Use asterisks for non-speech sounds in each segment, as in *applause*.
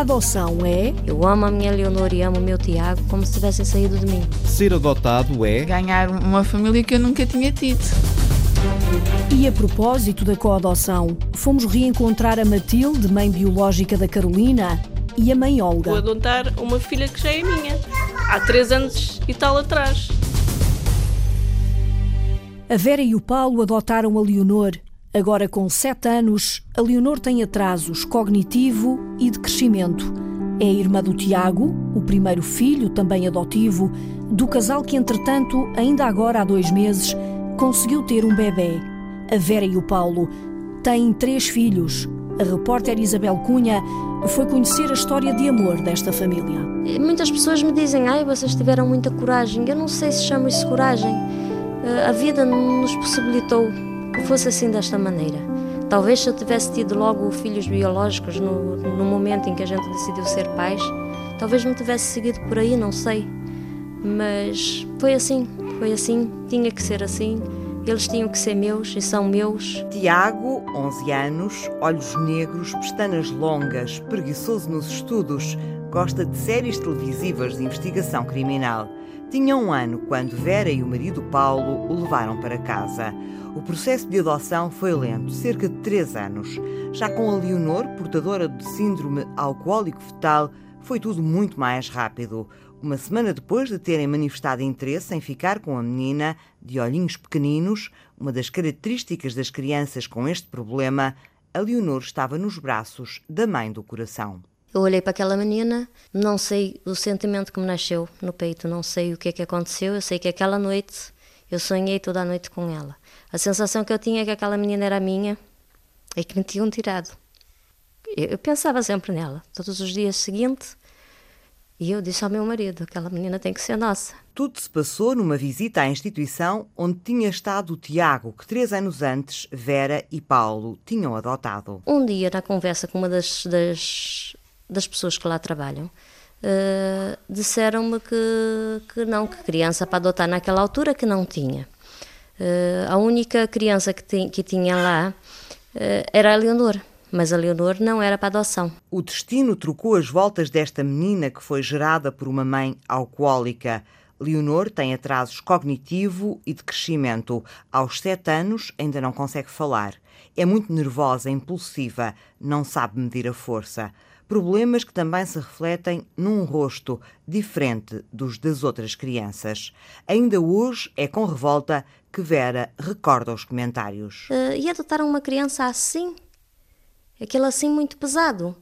A adoção é. Eu amo a minha Leonor e amo o meu Tiago como se tivessem saído de mim. Ser adotado é. Ganhar uma família que eu nunca tinha tido. E a propósito da coadoção, fomos reencontrar a Matilde, mãe biológica da Carolina, e a mãe Olga. Vou adotar uma filha que já é minha, há três anos e tal atrás. A Vera e o Paulo adotaram a Leonor. Agora, com sete anos, a Leonor tem atrasos cognitivo e de crescimento. É irmã do Tiago, o primeiro filho, também adotivo, do casal que, entretanto, ainda agora há dois meses, conseguiu ter um bebê. A Vera e o Paulo têm três filhos. A repórter Isabel Cunha foi conhecer a história de amor desta família. Muitas pessoas me dizem: ai, vocês tiveram muita coragem. Eu não sei se chamo isso coragem. Eh, a vida nos possibilitou que fosse assim desta maneira. Talvez se eu tivesse tido logo filhos biológicos no, no momento em que a gente decidiu ser pais, talvez não tivesse seguido por aí, não sei. Mas foi assim, foi assim, tinha que ser assim. Eles tinham que ser meus e são meus. Tiago, 11 anos, olhos negros, pestanas longas, preguiçoso nos estudos, gosta de séries televisivas de investigação criminal. Tinha um ano quando Vera e o marido Paulo o levaram para casa. O processo de adoção foi lento, cerca de três anos. Já com a Leonor, portadora de síndrome alcoólico fetal, foi tudo muito mais rápido. Uma semana depois de terem manifestado interesse em ficar com a menina, de olhinhos pequeninos, uma das características das crianças com este problema, a Leonor estava nos braços da mãe do coração. Eu olhei para aquela menina, não sei o sentimento que me nasceu no peito, não sei o que é que aconteceu, eu sei que aquela noite eu sonhei toda a noite com ela. A sensação que eu tinha é que aquela menina era minha e que me tinham tirado. Eu pensava sempre nela, todos os dias seguintes, e eu disse ao meu marido: aquela menina tem que ser nossa. Tudo se passou numa visita à instituição onde tinha estado o Tiago, que três anos antes Vera e Paulo tinham adotado. Um dia, na conversa com uma das, das das pessoas que lá trabalham, uh, disseram-me que, que não, que criança para adotar naquela altura que não tinha. Uh, a única criança que, que tinha lá uh, era a Leonor, mas a Leonor não era para adoção. O destino trocou as voltas desta menina que foi gerada por uma mãe alcoólica. Leonor tem atrasos cognitivo e de crescimento. Aos sete anos ainda não consegue falar. É muito nervosa, impulsiva, não sabe medir a força problemas que também se refletem num rosto diferente dos das outras crianças. Ainda hoje é com revolta que Vera recorda os comentários. Uh, e adotaram uma criança assim? Aquele assim muito pesado?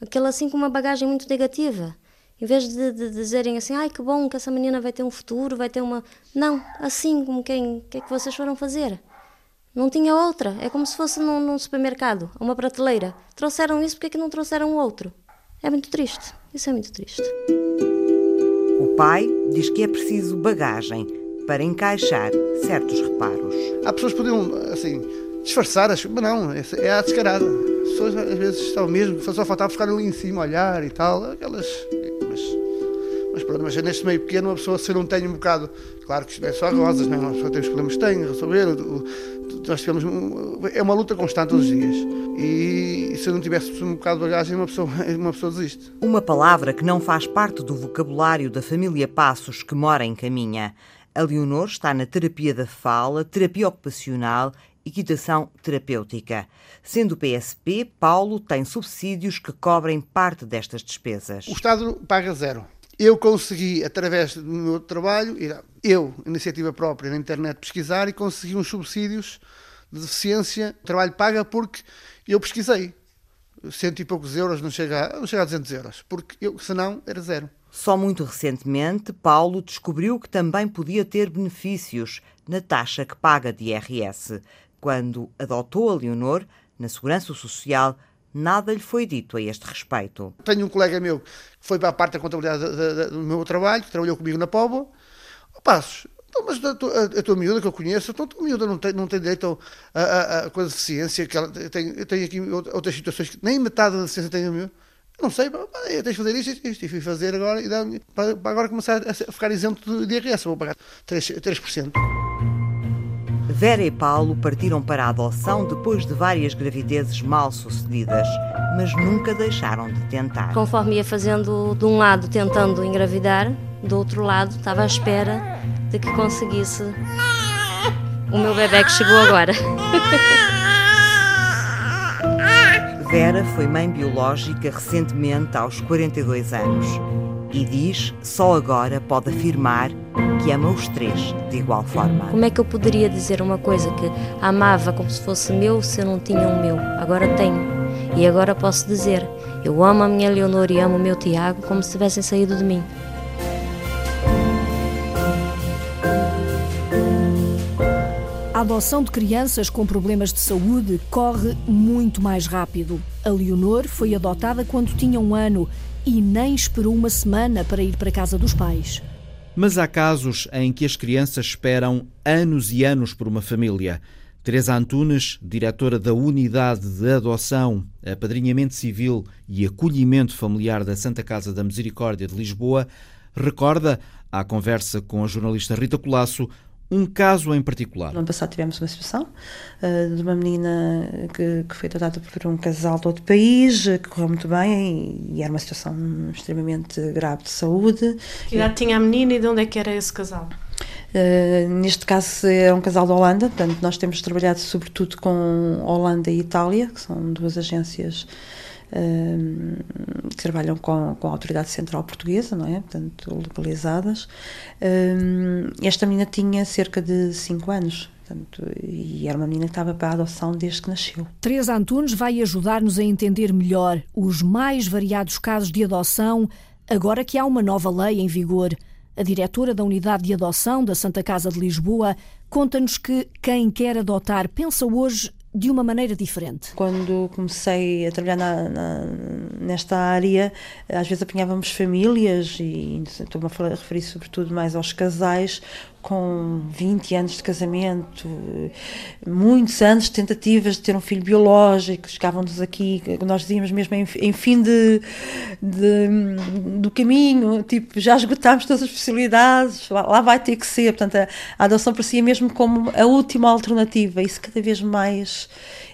Aquele assim com uma bagagem muito negativa? Em vez de, de, dizerem assim, ai que bom que essa menina vai ter um futuro, vai ter uma. Não, assim como quem. O que é que vocês foram fazer? Não tinha outra. É como se fosse num, num supermercado, uma prateleira. Trouxeram isso, porque é que não trouxeram outro? É muito triste. Isso é muito triste. O pai diz que é preciso bagagem para encaixar certos reparos. Há pessoas que podiam, assim, disfarçar, mas não, é a descarada. As pessoas às vezes estão mesmo, só faltava ficar ali em cima, olhar e tal, aquelas. Mas, mas pronto, mas neste meio pequeno, uma pessoa se não tem um bocado. Claro que isto não é só rosas, não é? Uma pessoa tem os problemas que tem, resolver, nós tivemos é uma luta constante todos os dias e se eu não tivesse um bocado de bagagem uma pessoa *laughs* uma pessoa desiste uma palavra que não faz parte do vocabulário da família Passos que mora em Caminha a Leonor está na terapia da fala terapia ocupacional equitação terapêutica. Sendo o PSP, Paulo tem subsídios que cobrem parte destas despesas. O Estado paga zero. Eu consegui, através do meu trabalho, eu, iniciativa própria na internet, pesquisar e consegui uns subsídios de deficiência. Trabalho paga porque eu pesquisei. Cento e poucos euros, não chega, a, não chega a 200 euros, porque eu, senão era zero. Só muito recentemente, Paulo descobriu que também podia ter benefícios na taxa que paga de IRS. Quando adotou a Leonor, na Segurança Social, nada lhe foi dito a este respeito. Tenho um colega meu que foi para a parte da contabilidade do meu trabalho, que trabalhou comigo na. Oh, Passos, então, mas a, a, a, tua miúda que eu conheço, então a tua miúda não tem, não tem direito a, a, a, a deficiência, que ela tem, tenho aqui outras situações que nem metade da deficiência tem a miúda. Não sei, eu tenho de fazer isto, isto, e fui fazer agora, e dá, para, para agora começar a ficar isento de IRS, vou pagar 3%. 3%. Vera e Paulo partiram para a adoção depois de várias gravidezes mal sucedidas, mas nunca deixaram de tentar. Conforme ia fazendo de um lado tentando engravidar, do outro lado estava à espera de que conseguisse o meu bebê que chegou agora. Vera foi mãe biológica recentemente aos 42 anos e diz só agora pode afirmar que ama os três de igual forma. Como é que eu poderia dizer uma coisa que amava como se fosse meu se eu não tinha um meu? Agora tenho. E agora posso dizer: eu amo a minha Leonor e amo o meu Tiago como se tivessem saído de mim. A adoção de crianças com problemas de saúde corre muito mais rápido. A Leonor foi adotada quando tinha um ano e nem esperou uma semana para ir para a casa dos pais. Mas há casos em que as crianças esperam anos e anos por uma família. Teresa Antunes, diretora da Unidade de Adoção, Apadrinhamento Civil e Acolhimento Familiar da Santa Casa da Misericórdia de Lisboa, recorda, à conversa com a jornalista Rita Colasso, um caso em particular. No ano passado tivemos uma situação uh, de uma menina que, que, foi tratada por um casal de outro país, que correu muito bem e, e, era uma situação extremamente grave de saúde. Que idade tinha a menina e de onde é que era esse casal? Uh, neste caso é um casal da Holanda, portanto nós temos trabalhado sobretudo com Holanda e Itália, que são duas agências que trabalham com, com a Autoridade Central Portuguesa, não é? Portanto, localizadas. esta menina tinha cerca de 5 anos. Portanto, e era uma menina que estava para a adoção desde que nasceu. Teresa Antunes vai ajudar-nos a entender melhor os mais variados casos de adoção, agora que há uma nova lei em vigor. A diretora da Unidade de Adoção da Santa Casa de Lisboa conta-nos que quem quer adotar pensa hoje de uma maneira diferente. Quando comecei a trabalhar na, na, nesta área, às vezes apanhávamos famílias, e estou-me a referir sobretudo mais aos casais, com 20 anos de casamento, muitos anos de tentativas de ter um filho biológico, chegavam-nos aqui, nós dizíamos mesmo em, em fim de, de, do caminho, tipo, já esgotámos todas as possibilidades, lá, lá vai ter que ser. Portanto, a, a adoção parecia mesmo como a última alternativa, isso cada vez mais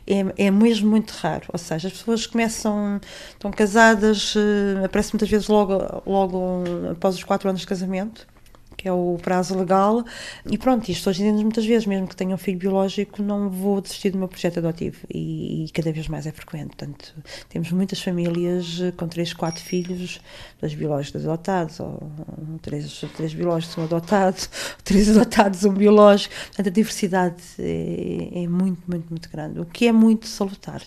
é, é mesmo muito raro. Ou seja, as pessoas começam, estão casadas, uh, aparece muitas vezes logo, logo após os quatro anos de casamento que é o prazo legal, e pronto, isto hoje dizemos muitas vezes, mesmo que tenha um filho biológico, não vou desistir do meu projeto adotivo, e, e, cada vez mais é frequente. Portanto, temos muitas famílias com três, quatro filhos, dois biológicos adotados, ou três, três biológicos um adotados, *laughs* três adotados um biológico. Portanto, a diversidade é, é muito, muito, muito grande, o que é muito salutar.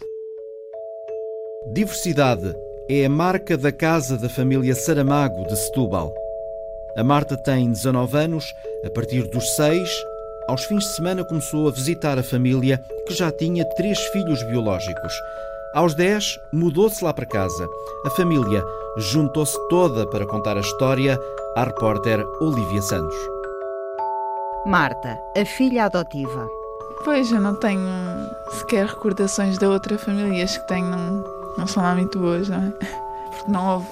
Diversidade é a marca da casa da família Saramago de Setúbal. A Marta tem 19 anos. A partir dos 6, aos fins de semana começou a visitar a família que já tinha três filhos biológicos. Aos 10, mudou-se lá para casa. A família juntou-se toda para contar a história à repórter Olivia Santos. Marta, a filha adotiva. Pois, eu não tenho sequer recordações da outra família. As que tenho não, não são lá muito boas, não é? Porque não houve,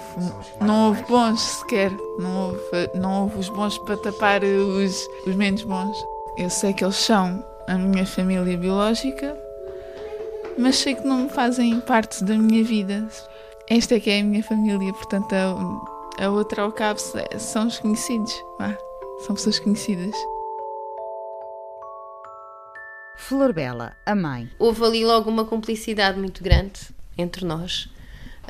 não houve bons sequer, não houve, não houve os bons para tapar os, os menos bons. Eu sei que eles são a minha família biológica, mas sei que não fazem parte da minha vida. Esta é que é a minha família, portanto a, a outra ao cabo são os conhecidos, são pessoas conhecidas. Flor Bela, a mãe. Houve ali logo uma cumplicidade muito grande entre nós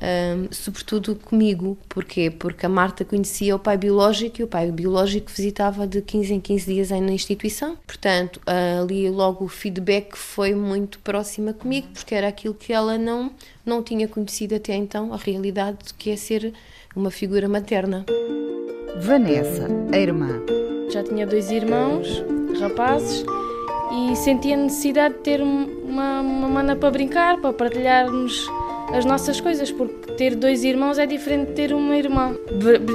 um, sobretudo comigo. Porquê? Porque a Marta conhecia o pai biológico e o pai biológico visitava de 15 em 15 dias aí na instituição. Portanto, ali logo o feedback foi muito próxima comigo, porque era aquilo que ela não, não tinha conhecido até então, a realidade que é ser uma figura materna. Vanessa, a irmã. Já tinha dois irmãos, rapazes, e sentia necessidade de ter uma, uma mana para brincar, para partilharmos as nossas coisas, porque ter dois irmãos é diferente de ter uma irmã.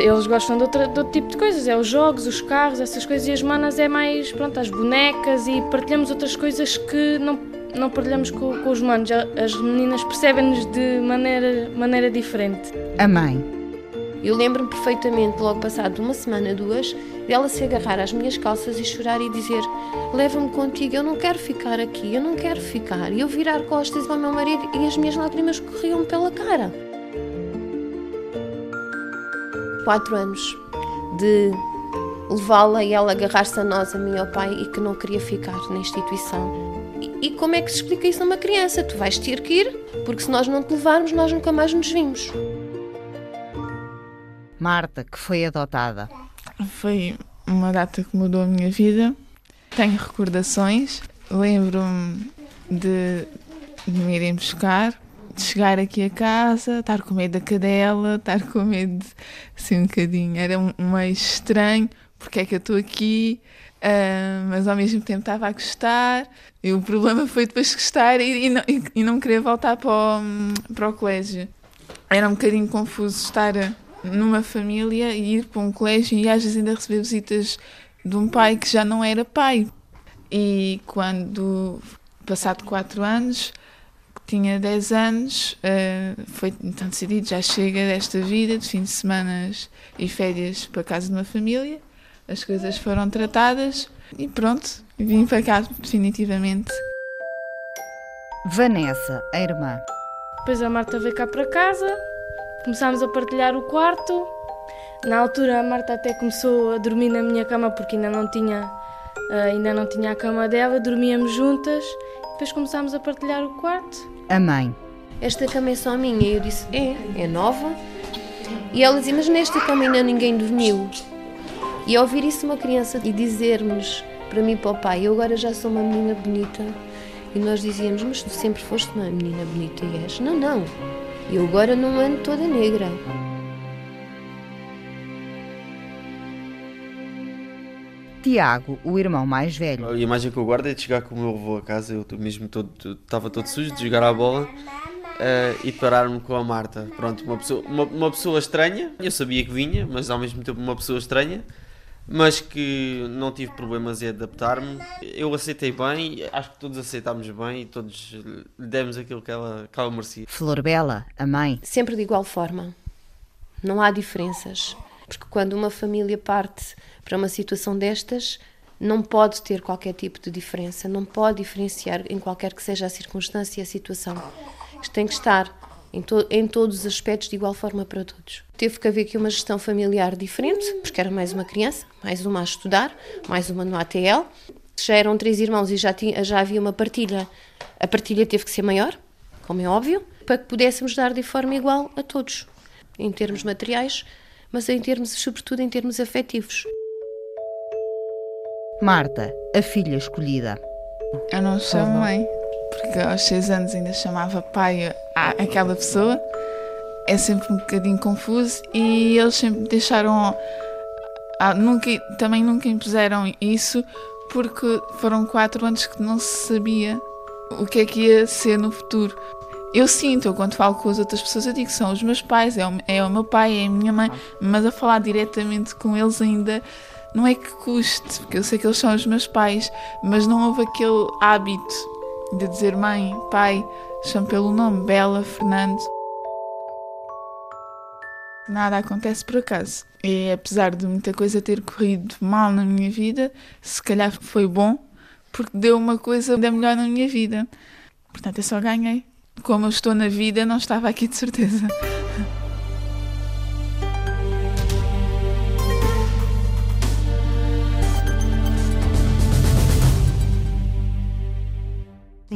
Eles gostam de, outra, de outro tipo de coisas, é os jogos, os carros, essas coisas, e as manas é mais, pronto, as bonecas e partilhamos outras coisas que não, não partilhamos com, com os manos. As meninas percebem-nos de maneira, maneira diferente. A mãe. Eu lembro-me perfeitamente, logo passado uma semana, duas, dela se agarrar às minhas calças e chorar e dizer: Leva-me contigo, eu não quero ficar aqui, eu não quero ficar. E eu virar costas ao meu marido e as minhas lágrimas corriam pela cara. Quatro anos de levá-la e ela agarrar-se a nós, a mim ao pai, e que não queria ficar na instituição. E, e como é que se explica isso a uma criança? Tu vais ter que ir, porque se nós não te levarmos, nós nunca mais nos vimos. Marta, que foi adotada. Foi uma data que mudou a minha vida. Tenho recordações. Lembro-me de, de me irem buscar, de chegar aqui a casa, estar com medo da cadela, estar com medo, assim, um bocadinho. Era meio estranho, porque é que eu estou aqui, uh, mas ao mesmo tempo estava a gostar. E o problema *laughs* foi depois gostar e, e, não, e, e não querer voltar para o, para o colégio. Era um bocadinho confuso estar numa família e ir para um colégio e às vezes ainda receber visitas de um pai que já não era pai. E quando, passado quatro anos, tinha 10 anos, eh, foi então decidido, já chega desta vida, de fim de semanas e férias para casa de uma família. As coisas foram tratadas e pronto, vim para cá definitivamente. Vanessa, a irmã. Depois a Marta veio cá para casa, Começámos a partilhar o quarto. Na altura a Marta até começou a dormir na minha cama porque ainda não tinha, uh, ainda não tinha a cama dela, dormíamos juntas. Depois começámos a partilhar o quarto. A mãe. Esta cama é só minha. E eu disse, é, é nova. E ela dizia, mas nesta cama ainda ninguém dormiu. E ao ouvir isso uma criança e dizer-nos, para mim e para o pai, eu agora já sou uma menina bonita. E nós dizíamos, mas tu sempre foste uma menina bonita e és. Não, não. Eu agora não ando toda negra. Tiago, o irmão mais velho. A imagem que eu guardo é de chegar com o meu avô a casa, eu mesmo todo, estava todo sujo, de jogar a bola uh, e parar-me com a Marta. Pronto, uma pessoa, uma, uma pessoa estranha, eu sabia que vinha, mas ao mesmo tempo uma pessoa estranha mas que não tive problemas em adaptar-me. Eu aceitei bem, acho que todos aceitámos bem e todos lhe demos aquilo que ela, que ela merecia. Flor Bela, a mãe. Sempre de igual forma. Não há diferenças. Porque quando uma família parte para uma situação destas, não pode ter qualquer tipo de diferença, não pode diferenciar em qualquer que seja a circunstância e a situação. Isto tem que estar em, to em todos os aspectos de igual forma para todos. Teve que haver aqui uma gestão familiar diferente, porque era mais uma criança, mais uma a estudar, mais uma no ATL. Já eram três irmãos e já, tinha, já havia uma partilha. A partilha teve que ser maior, como é óbvio, para que pudéssemos dar de forma igual a todos, em termos materiais, mas em termos, sobretudo em termos afetivos. Marta, a filha escolhida. Eu não chamo mãe porque aos seis anos ainda chamava pai aquela pessoa. É sempre um bocadinho confuso e eles sempre deixaram. Ah, nunca, também nunca impuseram isso porque foram quatro anos que não se sabia o que é que ia ser no futuro. Eu sinto, eu quando falo com as outras pessoas, eu digo que são os meus pais, é o, é o meu pai, é a minha mãe, mas a falar diretamente com eles ainda não é que custe, porque eu sei que eles são os meus pais, mas não houve aquele hábito de dizer mãe, pai, chamo pelo nome, Bela, Fernando. Nada acontece por acaso. E apesar de muita coisa ter corrido mal na minha vida, se calhar foi bom, porque deu uma coisa da melhor na minha vida. Portanto, eu só ganhei. Como eu estou na vida, não estava aqui de certeza.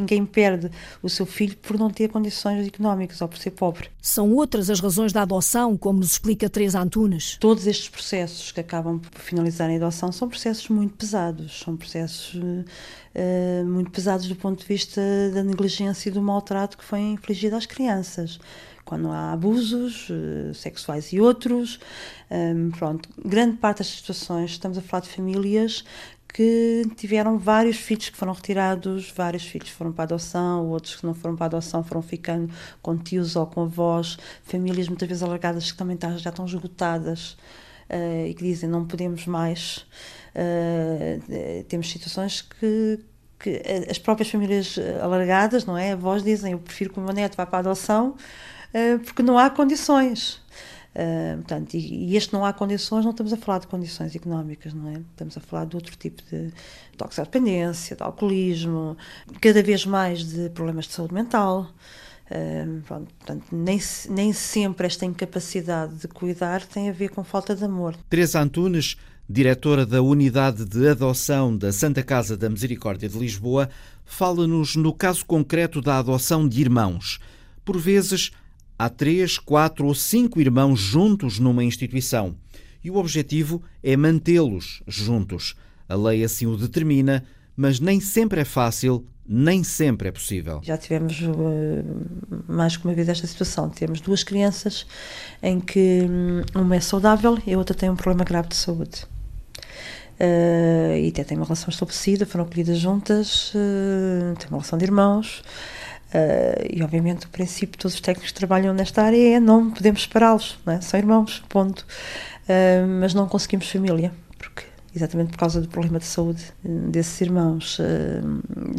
Ninguém perde o seu filho por não ter condições económicas ou por ser pobre. São outras as razões da adoção, como nos explica Teresa Antunes. Todos estes processos que acabam por finalizar a adoção são processos muito pesados, são processos uh, muito pesados do ponto de vista da negligência e do maltrato que foi infligido às crianças quando há abusos uh, sexuais e outros. Um, pronto, grande parte das situações, estamos a falar de famílias que tiveram vários filhos que foram retirados, vários filhos foram para adoção, outros que não foram para adoção foram ficando com tios ou com avós, famílias muitas vezes alargadas que também tá, já estão esgotadas uh, e que dizem não podemos mais. Uh, temos situações que, que as próprias famílias alargadas, não é? Avós dizem eu prefiro que o meu neto vá para a adoção uh, porque não há condições. Uh, portanto, e, e, este não há condições, não estamos a falar de condições económicas, não é? Estamos a falar de outro tipo de toxicodependência, de alcoolismo, cada vez mais de problemas de saúde mental. Uh, pronto, portanto, nem, nem sempre esta incapacidade de cuidar tem a ver com falta de amor. Teresa Antunes, diretora da Unidade de Adoção da Santa Casa da Misericórdia de Lisboa, fala-nos no caso concreto da adoção de irmãos. Por vezes, há três, quatro ou cinco irmãos juntos numa instituição e o objetivo é mantê-los juntos. A lei assim o determina, mas nem sempre é fácil nem sempre é possível. Já tivemos uh, mais que uma vez esta situação. Temos duas crianças em que hum, uma é saudável e a outra tem um problema grave de saúde. Uh, e até tem uma relação estabelecida, foram acolhidas juntas, uh, tem uma relação de irmãos. E obviamente o princípio todos os técnicos que trabalham nesta área é não podemos separá-los, é? são irmãos, ponto. mas não conseguimos família, porque exatamente por causa do problema de saúde eh, desses irmãos.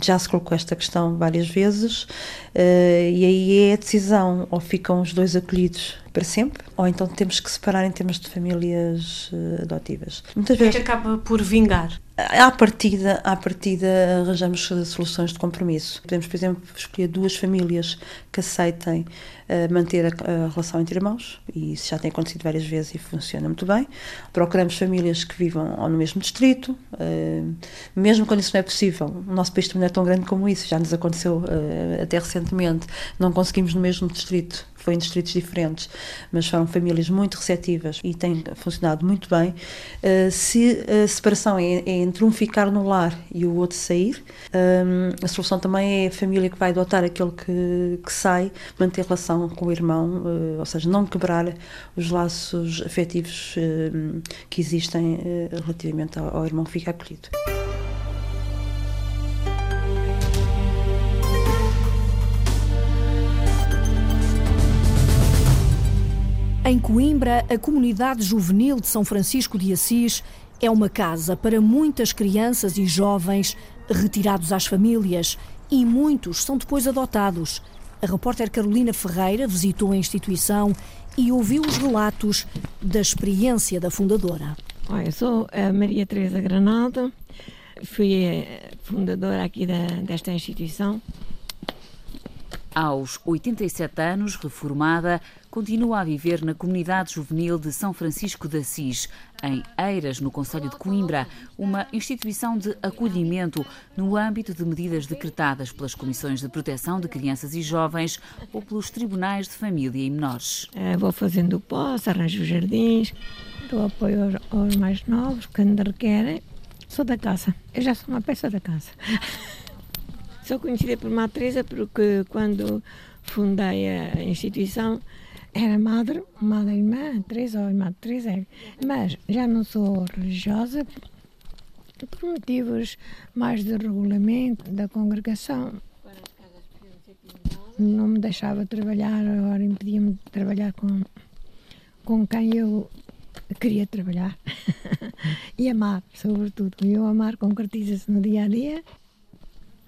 Já se colocou esta questão várias vezes e aí é a decisão, ou ficam os dois acolhidos para sempre, ou então temos que separar em termos de famílias adotivas. Muitas vezes que acaba por vingar. À partida, à partida arranjamos soluções de compromisso. Podemos, por exemplo, escolher duas famílias que aceitem uh, manter a, a, relação entre irmãos, e isso já tem acontecido várias vezes e funciona muito bem. Procuramos famílias que vivam no mesmo distrito, uh, mesmo quando isso não é possível. O nosso país também não é tão grande como isso, já nos aconteceu uh, até recentemente. Não conseguimos no mesmo distrito foi em distritos diferentes, mas foram famílias muito receptivas e tem funcionado muito bem. Uh, se a separação é, é, entre um ficar no lar e o outro sair, um, a solução também é a família que vai adotar aquele que, que sai, manter relação com o irmão, uh, ou seja, não quebrar os laços afetivos uh, que existem relativamente ao, ao irmão que fica acolhido. Em Coimbra, a comunidade juvenil de São Francisco de Assis é uma casa para muitas crianças e jovens retirados às famílias e muitos são depois adotados. A repórter Carolina Ferreira visitou a instituição e ouviu os relatos da experiência da fundadora. Eu sou a Maria Teresa Granaldo, fui fundadora aqui da, desta instituição aos 87 anos, reformada, continua a viver na comunidade juvenil de São Francisco de Assis, em Eiras, no Conselho de Coimbra, uma instituição de acolhimento no âmbito de medidas decretadas pelas Comissões de Proteção de Crianças e Jovens ou pelos Tribunais de Família e Menores. É, vou fazendo o poço, arranjo os jardins, dou apoio aos, aos mais novos, quando requerem. Sou da casa, eu já sou uma peça da casa. *laughs* Sou conhecida por Matrisa porque quando fundei a instituição era madre, madre irmã, Teresa ou irmã Teresa, mas já não sou religiosa por motivos mais de regulamento da congregação. Não me deixava trabalhar, agora impedia-me de trabalhar com, com quem eu queria trabalhar *laughs* e amar, sobretudo. Eu amar concretiza-se no dia a dia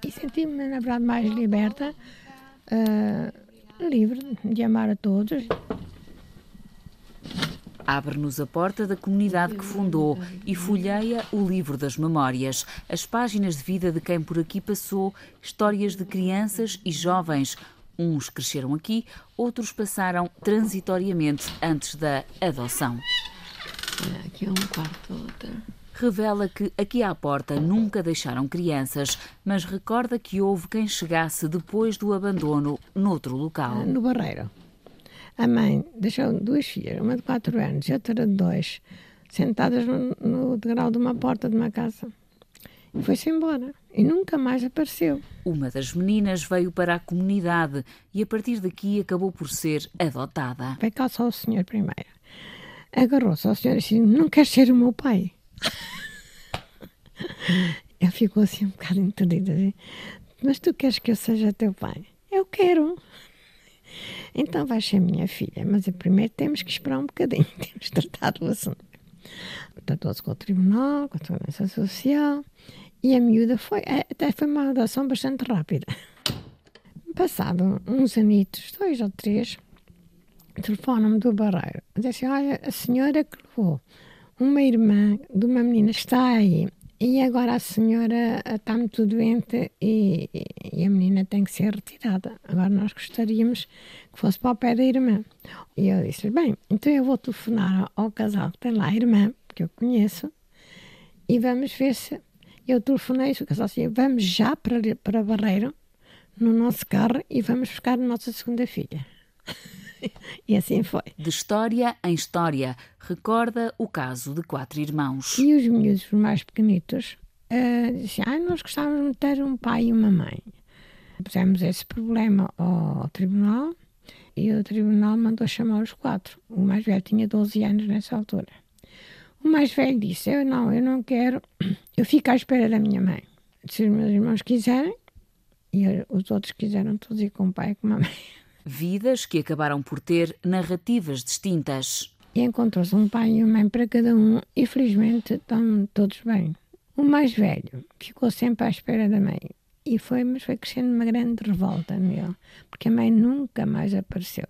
e senti-me, na verdade, mais liberta, uh, livre de amar a todos. Abre-nos a porta da comunidade que fundou e folheia o livro das memórias, as páginas de vida de quem por aqui passou, histórias de crianças e jovens. Uns cresceram aqui, outros passaram transitoriamente antes da adoção. Aqui é um quarto. Outra revela que aqui à porta nunca deixaram crianças, mas recorda que houve quem chegasse depois do abandono noutro local. No Barreiro. A mãe deixou duas filhas, uma de 4 anos e outra de 2, sentadas no, no degrau de uma porta de uma casa. E foi-se embora e nunca mais apareceu. Uma das meninas veio para a comunidade e a partir daqui acabou por ser adotada. Veio cá só o senhor primeiro. Agarrou-se ao senhor e disse: Não quer ser o meu pai? *laughs* Ele ficou assim um bocado entendido. Assim. Mas tu queres que eu seja teu pai? Eu quero. Então vais ser minha filha, mas primeiro temos que esperar um bocadinho, *laughs* temos tratado o assunto. Tratou-se com o tribunal, com a segurança social, e a miúda foi, é, até foi uma adoção bastante rápida. Passado uns anitos, dois ou três, telefona-me do Barreiro. Diz assim, olha, a senhora que levou uma irmã de uma menina está aí e agora a senhora está muito doente e, e, a menina tem que ser retirada. Agora nós gostaríamos que fosse para o pé da irmã. E eu disse, bem, então eu vou telefonar ao casal que tem lá a irmã, que eu conheço, e vamos ver se... Eu telefonei o casal assim, vamos já para, para Barreiro, no nosso carro, e vamos buscar a nossa segunda filha. *laughs* e assim foi. De história em história, recorda o caso de quatro irmãos. E os miúdos mais pequenitos uh, diziam: ah, nós gostávamos de ter um pai e uma mãe. Pusemos esse problema ao tribunal e o tribunal mandou chamar os quatro. O mais velho tinha 12 anos nessa altura. O mais velho disse: Eu não, eu não quero, *clears throat* eu fico à espera da minha mãe. Se os meus irmãos quiserem, e os outros quiseram todos ir com o pai e com a mãe. *laughs* Vidas que acabaram por ter narrativas distintas. Encontrou-se um pai e uma mãe para cada um e felizmente estão todos bem. O mais velho ficou sempre à espera da mãe e foi, mas foi crescendo uma grande revolta nele, porque a mãe nunca mais apareceu.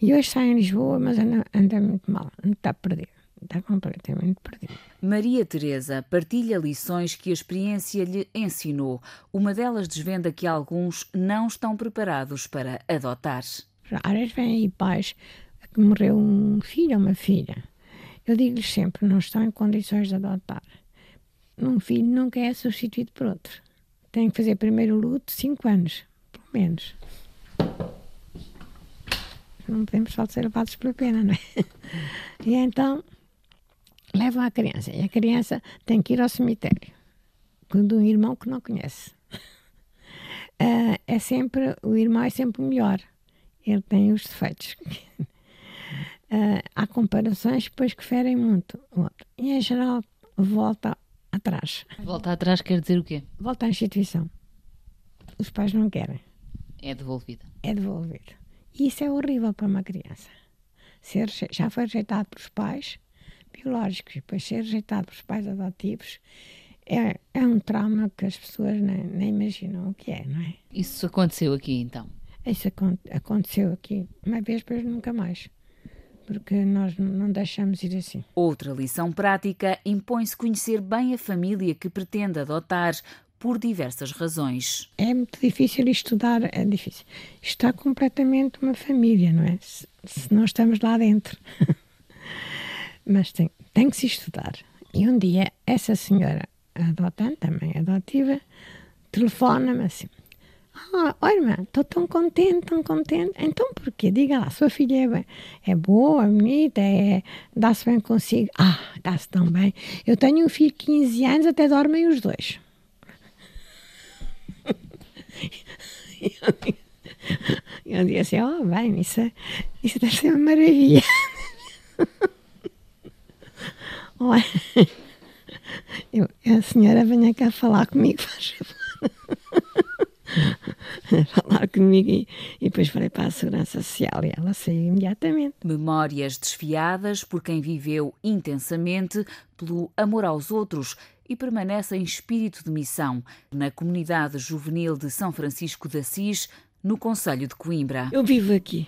E hoje está em Lisboa, mas anda, anda muito mal, está perdido está completamente perdido. Maria Teresa partilha lições que a experiência lhe ensinou. Uma delas desvenda que alguns não estão preparados para adotar. Raras vêm aí pais que morreu um filho ou uma filha. Eu digo-lhes sempre, não estão em condições de adotar. Um filho nunca é substituído por outro. Tem que fazer primeiro o luto cinco anos, pelo menos. Não podemos só ser levados pela pena, não é? *laughs* E então, levam a criança e a criança tem que ir ao cemitério com um irmão que não conhece. Uh, *laughs* é sempre, o irmão é sempre o melhor. Ele tem os defeitos. Uh, *laughs* há comparações depois que ferem muito o outro. E em geral volta atrás. Volta atrás quer dizer o quê? Volta à instituição. Os pais não querem. É devolvida. É devolvido. E isso é horrível para uma criança. Ser, já foi rejeitado pelos pais, biológicos e depois ser rejeitado pelos pais adotivos é, é um trauma que as pessoas nem, nem imaginam o que é, não é? Isso aconteceu aqui então? Isso aconteceu aqui uma vez, depois nunca mais. Porque nós não deixamos ir assim. Outra lição prática impõe-se conhecer bem a família que pretende adotar, por diversas razões. É muito difícil estudar, é difícil. Está completamente uma família, não é? Se, se não estamos lá dentro. *laughs* mas tem, tem que se estudar. E um dia, essa senhora adotante, também adotiva, telefona-me assim: Ah, olha, irmã, estou tão contente, tão contente. Então porquê? Diga lá, sua filha é, é boa, é bonita, é, dá-se bem consigo. Ah, dá-se tão bem. Eu tenho um filho de 15 anos, até dormem os dois. *laughs* eu disse assim: Oh, bem, isso, é, isso deve ser uma maravilha. *laughs* Olha, eu, a senhora venha cá falar comigo, faz falar comigo e, e, depois falei para a Segurança Social e ela saiu imediatamente. Memórias desfiadas por quem viveu intensamente pelo amor aos outros e permanece em espírito de missão na comunidade juvenil de São Francisco de Assis, no Conselho de Coimbra. Eu vivo aqui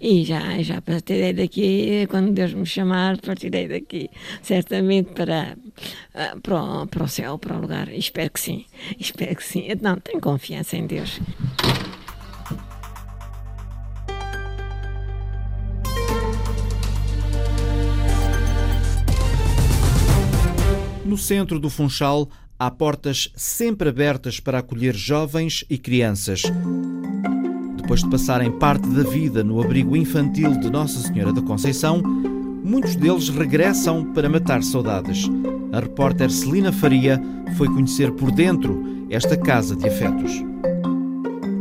e já, já partirei daqui, quando Deus me chamar, partirei daqui, certamente para, ah, para, o, para o céu, para o lugar. Espero que sim, espero que sim. Não, tenho confiança em Deus. No centro do Funchal há portas sempre abertas para acolher jovens e crianças. Depois de passarem parte da vida no abrigo infantil de Nossa Senhora da Conceição, muitos deles regressam para matar saudades. A repórter Celina Faria foi conhecer por dentro esta casa de afetos.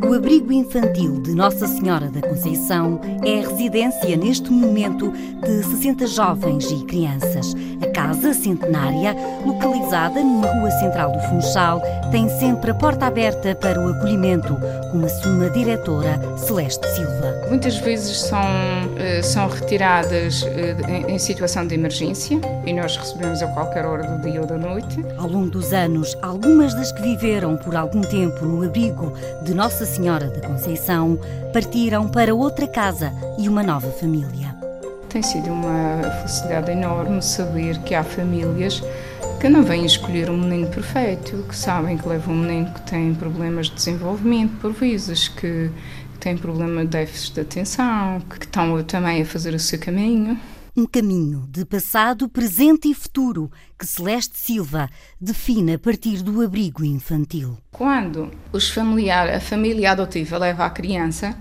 O abrigo infantil de Nossa Senhora da Conceição é a residência neste momento de 60 jovens e crianças. A casa centenária, localizada numa rua central do Funchal, tem sempre a porta aberta para o acolhimento, como assume a diretora Celeste Silva. Muitas vezes são, eh, são retiradas eh, em situação de emergência e nós recebemos a qualquer hora do dia ou da noite. Ao longo dos anos, algumas das que viveram por algum tempo no abrigo de Nossa Senhora Senhora da Conceição partiram para outra casa e uma nova família. Tem sido uma felicidade enorme saber que há famílias que não vêm escolher um menino perfeito, que sabem que levam um menino que tem problemas de desenvolvimento, por vezes, que tem problema de déficit de atenção, que estão também a fazer o seu caminho. Um caminho de passado, presente e futuro que Celeste Silva define a partir do abrigo infantil. Quando os familiar, a família adotiva leva a criança,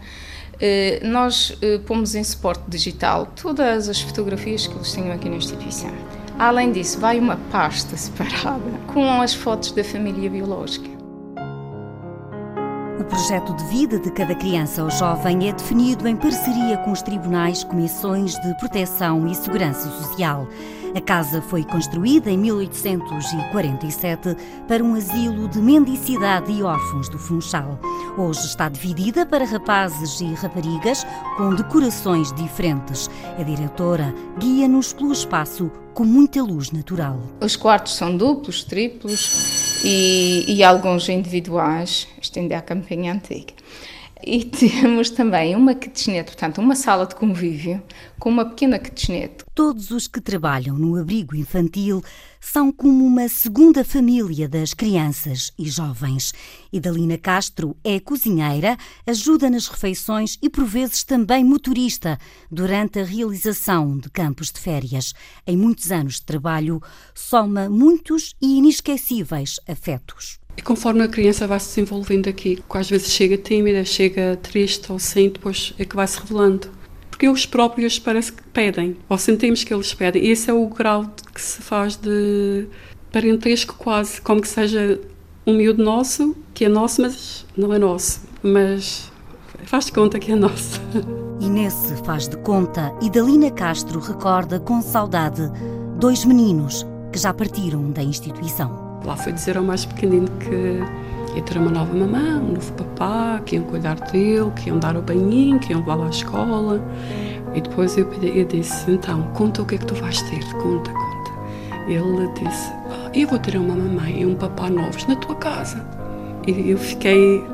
eh, nós eh, pomos em suporte digital todas as fotografias que eles tinham aqui na instituição. Além disso, vai uma pasta separada com as fotos da família biológica. O projeto de vida de cada criança ou jovem é definido em parceria com os tribunais, comissões de proteção e segurança social. A casa foi construída em 1847 para um asilo de mendicidade e órfãos do Funchal. Hoje está dividida para rapazes e raparigas com decorações diferentes. A diretora guia-nos pelo espaço com muita luz natural. Os quartos são duplos, triplos e, e alguns individuais. É a campanha antiga. E temos também uma kitchenette, portanto, uma sala de convívio com uma pequena kitchenette. Todos os que trabalham no abrigo infantil são como uma segunda família das crianças e jovens. Idalina Castro é cozinheira, ajuda nas refeições e por vezes também motorista durante a realização de campos de férias. Em muitos anos de trabalho, soma muitos e inesquecíveis afetos. E conforme a criança vai se desenvolvendo aqui, às vezes chega tímida, chega triste ou sem, depois é que vai se revelando. Porque eles próprios parece que pedem, ou sentimos que eles pedem. E esse é o grau que se faz de parentesco quase, como que seja um miúdo nosso, que é nosso, mas não é nosso. Mas faz de conta que é nosso. *laughs* E nesse faz de conta, Idalina Castro recorda com saudade dois meninos que já partiram da instituição. Lá foi dizer ao mais pequenino que ia ter uma nova mamã, um novo papá, que iam cuidar dele, que iam dar o banhinho, que iam levá-lo à escola. E depois eu, eu, disse: Então, conta o que é que tu vais ter, conta, conta. Ele disse: ah, Eu vou ter uma mamãe e um papá novos na tua casa. E eu fiquei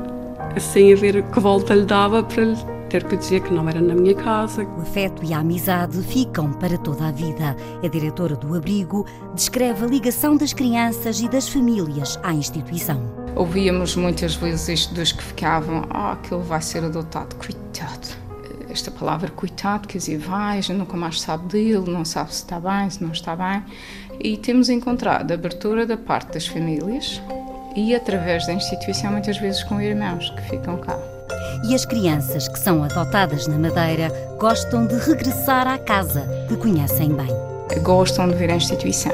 assim a ver que volta lhe dava para lhe ter que dizer que não era na minha casa. O afeto e a amizade ficam para toda a vida. A diretora do abrigo descreve a ligação das crianças e das famílias à instituição. Ouvíamos muitas vezes isto dos que ficavam: Ah, oh, aquele vai ser adotado, coitado. Esta palavra coitado quer dizer, vai, já nunca mais sabe dele, não sabe se está bem, se não está bem. E temos encontrado abertura da parte das famílias e através da instituição, muitas vezes com irmãos que ficam cá. E as crianças que são adotadas na Madeira gostam de regressar à casa que conhecem bem. Gostam de vir à instituição.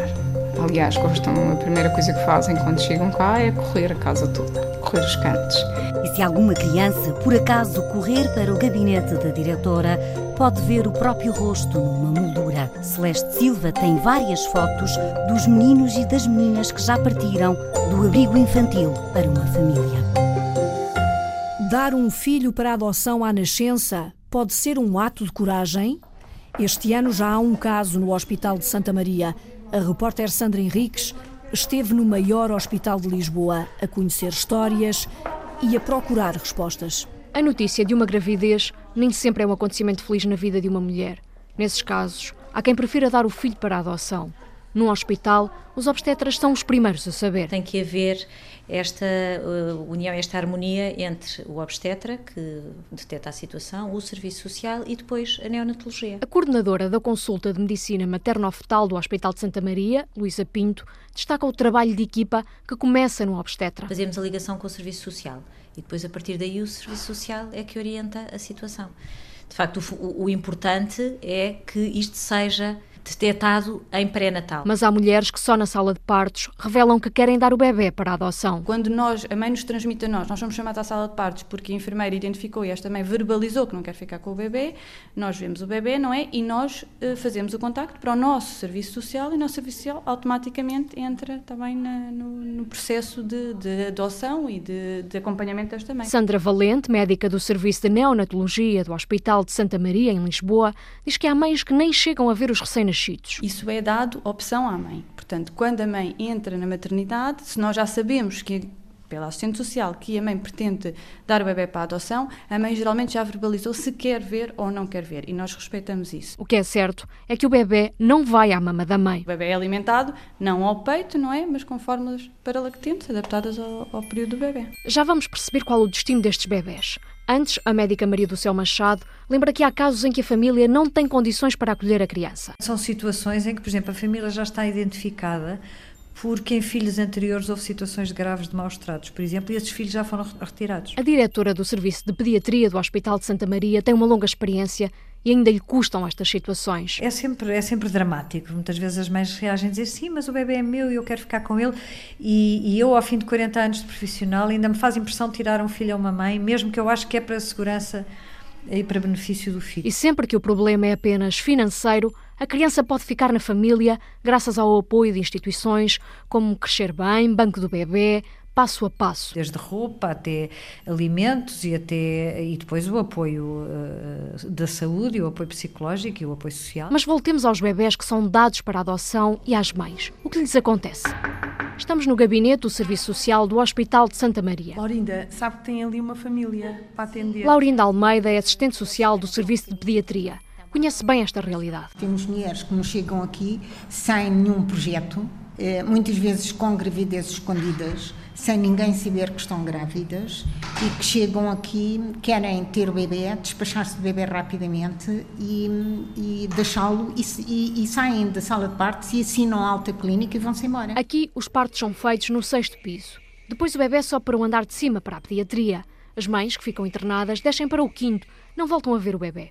Aliás, gostam, a primeira coisa que fazem quando chegam cá é correr a casa toda, correr os cantos. E se alguma criança, por acaso, correr para o gabinete da diretora, pode ver o próprio rosto numa moldura. Celeste Silva tem várias fotos dos meninos e das meninas que já partiram do abrigo infantil para uma família. Dar um filho para adoção à nascença pode ser um ato de coragem? Este ano já há um caso no Hospital de Santa Maria. A repórter Sandra Henriques esteve no maior hospital de Lisboa a conhecer histórias e a procurar respostas. A notícia de uma gravidez nem sempre é um acontecimento feliz na vida de uma mulher. Nesses casos, há quem prefira dar o filho para a adoção. Num hospital, os obstetras são os primeiros a saber. Tem que haver esta uh, união, esta harmonia entre o obstetra, que detecta a situação, o serviço social e depois a neonatologia. A coordenadora da consulta de medicina materno-fetal do Hospital de Santa Maria, Luísa Pinto, destaca o trabalho de equipa que começa no obstetra. Fazemos a ligação com o serviço social e depois, a partir daí, o serviço social é que orienta a situação. De facto, o, o importante é que isto seja detectado em pré-natal. Mas há mulheres que só na sala de partos revelam que querem dar o bebê para a adoção. Quando nós, a mãe nos transmite a nós, nós somos chamados à sala de partos porque a enfermeira identificou e esta mãe verbalizou que não quer ficar com o bebê, nós vemos o bebê, não é? E nós uh, fazemos o contacto para o nosso serviço social e o nosso serviço social automaticamente entra também na, no, no, processo de, de adoção e de, de acompanhamento desta mãe. Sandra Valente, médica do Serviço de Neonatologia do Hospital de Santa Maria, em Lisboa, diz que há mães que nem chegam a ver os recém nascidos. Isso é dado opção à mãe. Portanto, quando a mãe entra na maternidade, se nós já sabemos que pela assistente social que a mãe pretende dar o bebê para a adoção, a mãe geralmente já verbalizou se quer ver ou não quer ver e nós respeitamos isso. O que é certo é que o bebê não vai à mama da mãe. O bebê é alimentado não ao peito, não é? Mas com fórmulas para lactentes adaptadas ao, ao período do bebê. Já vamos perceber qual o destino destes bebés. Antes, a médica Maria do Céu Machado lembra que há casos em que a família não tem condições para acolher a criança. São situações em que, por exemplo, a família já está identificada porque em filhos anteriores houve situações graves de maus tratos, por exemplo, e esses filhos já foram retirados. A diretora do Serviço de Pediatria do Hospital de Santa Maria tem uma longa experiência e ainda lhe custam estas situações. É sempre, é sempre dramático. Muitas vezes as mães reagem a dizer sim, mas o bebê é meu e eu quero ficar com ele. E, e, eu, ao fim de 40 anos de profissional, ainda me faz impressão tirar um filho a uma mãe, mesmo que eu acho que é para a segurança e para benefício do filho. E sempre que o problema é apenas financeiro, a criança pode ficar na família graças ao apoio de instituições como Crescer Bem, Banco do Bebê, passo a passo. Desde roupa até alimentos e até e depois o apoio uh, da saúde, o apoio psicológico e o apoio social. Mas voltemos aos bebés que são dados para adoção e às mães. O que lhes acontece? Estamos no gabinete do Serviço Social do Hospital de Santa Maria. Laurinda, sabe que tem ali uma família para atender. Laurinda Almeida é assistente social do Serviço de Pediatria conhece bem esta realidade. Temos mulheres que nos chegam aqui sem nenhum projeto, eh, muitas vezes com gravidezes escondidas, sem ninguém saber que estão grávidas e que chegam aqui, querem ter o bebê, despachar-se do bebê rapidamente e, e deixá-lo e, e, e, saem da sala de partos e assinam a alta clínica e vão-se embora. Aqui os partos são feitos no sexto piso. Depois o bebê só para o andar de cima para a pediatria. As mães que ficam internadas descem para o quinto, não voltam a ver o bebê.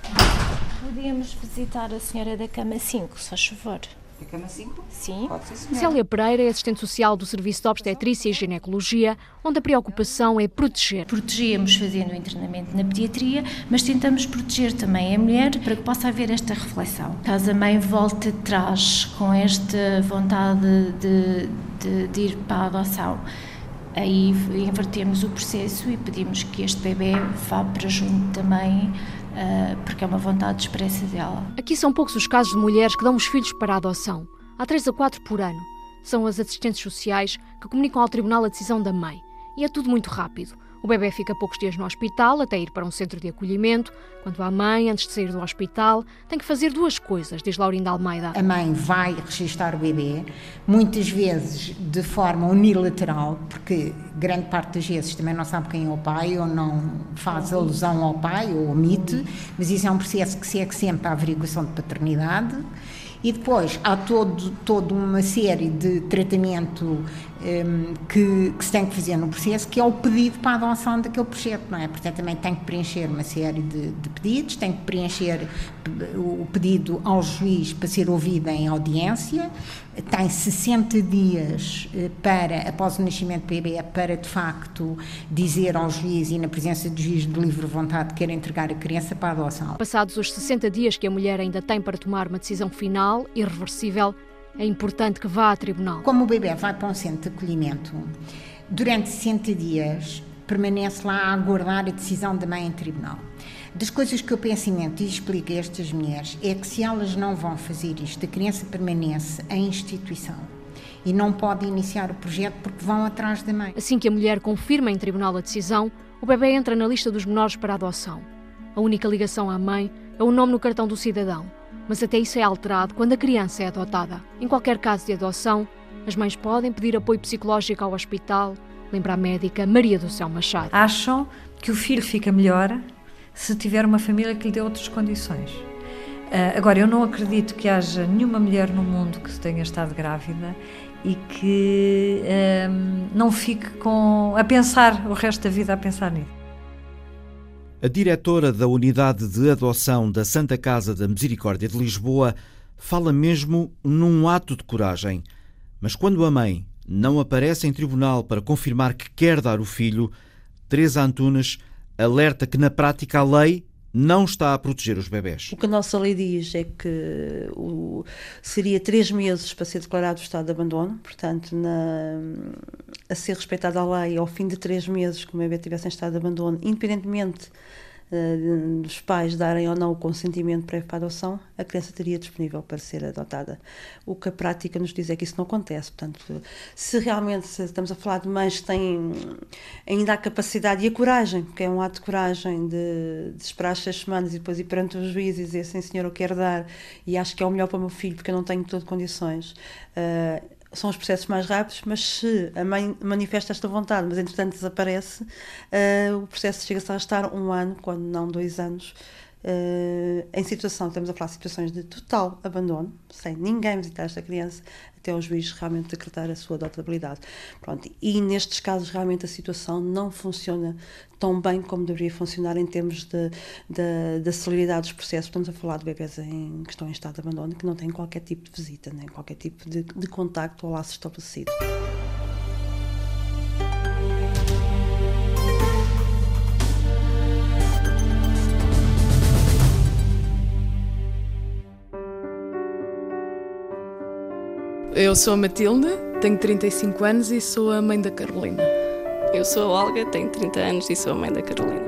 Podíamos visitar a senhora da cama 5, se faz favor. Da cama 5? Sim. Pode ser, Célia Pereira é assistente social do Serviço de Obstetrícia e Ginecologia, onde a preocupação é proteger. Protegemos fazendo o internamento na pediatria, mas tentamos proteger também a mulher para que possa haver esta reflexão. Caso a mãe volte atrás com esta vontade de, de, de ir para a adoção, aí invertemos o processo e pedimos que este bebê vá para junto uh, porque é uma vontade expressa dela. Aqui são poucos os casos de mulheres que dão os filhos para a adoção. Há três a quatro por ano. São as assistentes sociais que comunicam ao tribunal a decisão da mãe. E é tudo muito rápido. O bebê fica poucos dias no hospital até ir para um centro de acolhimento, quando a mãe, antes de sair do hospital, tem que fazer duas coisas, diz Laurinda Almeida. A mãe vai registar o bebê, muitas vezes de forma unilateral, porque grande parte das vezes também não sabe quem é o pai ou não faz alusão ao pai ou omite, mas isso é um processo que segue sempre a averiguação de paternidade. E depois há todo, toda uma série de tratamento que, que, se tem que fazer no processo, que é o pedido para a adoção daquele projeto, não é? Portanto, também tem que preencher uma série de, de pedidos, tem que preencher o pedido ao juiz para ser ouvido em audiência, tem 60 dias eh, para, após o nascimento do bebê, para de facto dizer ao juiz e na presença do juiz de livre vontade que quer entregar a criança para a adoção. Passados os 60 dias que a mulher ainda tem para tomar uma decisão final, irreversível, é importante que vá a tribunal. Como o bebê vai para um centro de acolhimento, durante 60 dias permanece lá a aguardar a decisão da mãe em tribunal. Das coisas que eu penso imenso e explico a estas mulheres é que se elas não vão fazer isto, a criança permanece em instituição e não pode iniciar o projeto porque vão atrás da mãe. Assim que a mulher confirma em tribunal a decisão, o bebê entra na lista dos menores para adoção. A única ligação à mãe é o nome no cartão do cidadão, mas até isso é alterado quando a criança é adotada. Em qualquer caso de adoção, as mães podem pedir apoio psicológico ao hospital, lembra a médica Maria do Céu Machado. Acham que o filho fica melhor se tiver uma família que lhe dê outras condições. Uh, agora, eu não acredito que haja nenhuma mulher no mundo que tenha estado grávida e que um, não fique com, a pensar o resto da vida a pensar nisso. A diretora da Unidade de Adoção da Santa Casa da Misericórdia de Lisboa fala mesmo num ato de coragem. Mas quando a mãe não aparece em tribunal para confirmar que quer dar o filho, Teresa Antunes alerta que na prática a lei não está a proteger os bebés. O que a nossa lei diz é que o, seria três meses para ser declarado o estado de abandono, portanto, na, a ser respeitada a lei, ao fim de três meses que o bebê estivesse em estado de abandono, independentemente uh, dos pais darem ou não o consentimento prévio para a adoção, a criança teria disponível para ser adotada. O que a prática nos diz é que isso não acontece. Portanto, se realmente se estamos a falar de mães que têm ainda a capacidade e a coragem, que é um ato de coragem de, de esperar as seis semanas e depois ir perante o juiz e dizer, sim senhor, eu quero dar e acho que é o melhor para o meu filho porque eu não tenho todas condições. Uh, são os processos mais rápidos, mas se a mãe manifesta esta vontade, mas entretanto desaparece, uh, o processo chega-se a estar um ano, quando não dois anos, uh, em situação, estamos a falar de situações de total abandono, sem ninguém visitar esta criança, até o juiz realmente decretar a sua adotabilidade. Pronto, e nestes casos realmente a situação não funciona tão bem como deveria funcionar em termos de celeridade dos processos. Estamos a falar de bebês em, que estão em estado de abandono, que não têm qualquer tipo de visita, nem qualquer tipo de, de contacto ou laço estabelecido. Eu sou a Matilde, tenho 35 anos e sou a mãe da Carolina. Eu sou a Olga, tenho 30 anos e sou a mãe da Carolina.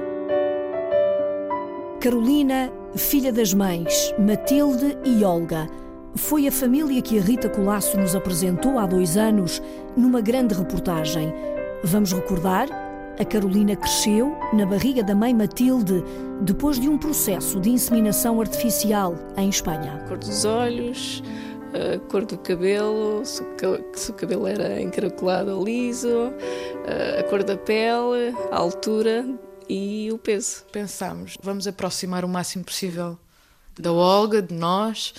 Carolina, filha das mães Matilde e Olga, foi a família que a Rita Colasso nos apresentou há dois anos numa grande reportagem. Vamos recordar? A Carolina cresceu na barriga da mãe Matilde depois de um processo de inseminação artificial em Espanha. A cor dos olhos, a cor do cabelo, se o cabelo era encaracolado ou liso, a cor da pele, a altura e o peso. Pensámos, vamos aproximar o máximo possível da Olga, de nós,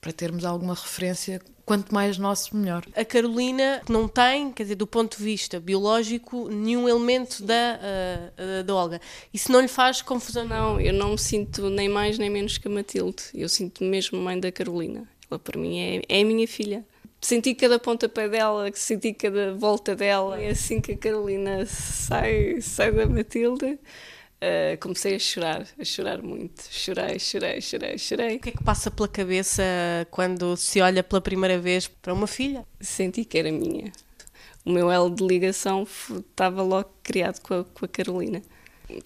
para termos alguma referência quanto mais nosso, melhor. A Carolina não tem, quer dizer, do ponto de vista biológico, nenhum elemento da, uh, da Olga. Isso não lhe faz confusão? Não, eu não me sinto nem mais nem menos que a Matilde. Eu sinto-me mesmo mãe da Carolina. Ela, para mim, é, é a minha filha. Senti cada pontapé dela, senti cada volta dela. É assim que a Carolina sai, sai da Matilde. Uh, comecei a chorar, a chorar muito. Chorei, chorei, chorei, chorei. O que é que passa pela cabeça quando se olha pela primeira vez para uma filha? Senti que era minha. O meu elo de ligação estava logo criado com a, com a Carolina.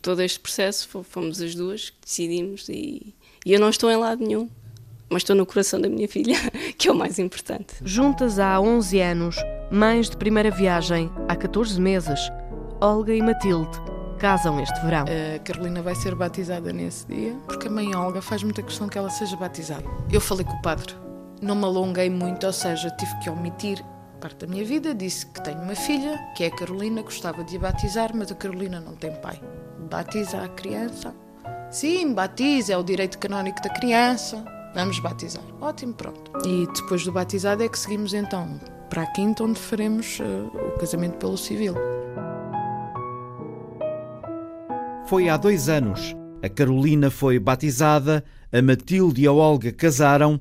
Todo este processo fomos as duas que decidimos e, e eu não estou em lado nenhum, mas estou no coração da minha filha, *laughs* que é o mais importante. Juntas há 11 anos, mães de primeira viagem há 14 meses, Olga e Matilde casam este verão. A Carolina vai ser batizada nesse dia, porque a mãe Olga faz muita questão que ela seja batizada. Eu falei com o padre, não me alonguei muito, ou seja, tive que omitir parte da minha vida. Disse que tenho uma filha, que é a Carolina, gostava de a batizar, mas a Carolina não tem pai. Batiza a criança. Sim, batiza, é o direito canónico da criança. Vamos batizar. Ótimo, pronto. E depois do batizado é que seguimos então para a quinta, onde faremos uh, o casamento pelo civil. Foi há dois anos. A Carolina foi batizada, a Matilde e a Olga casaram.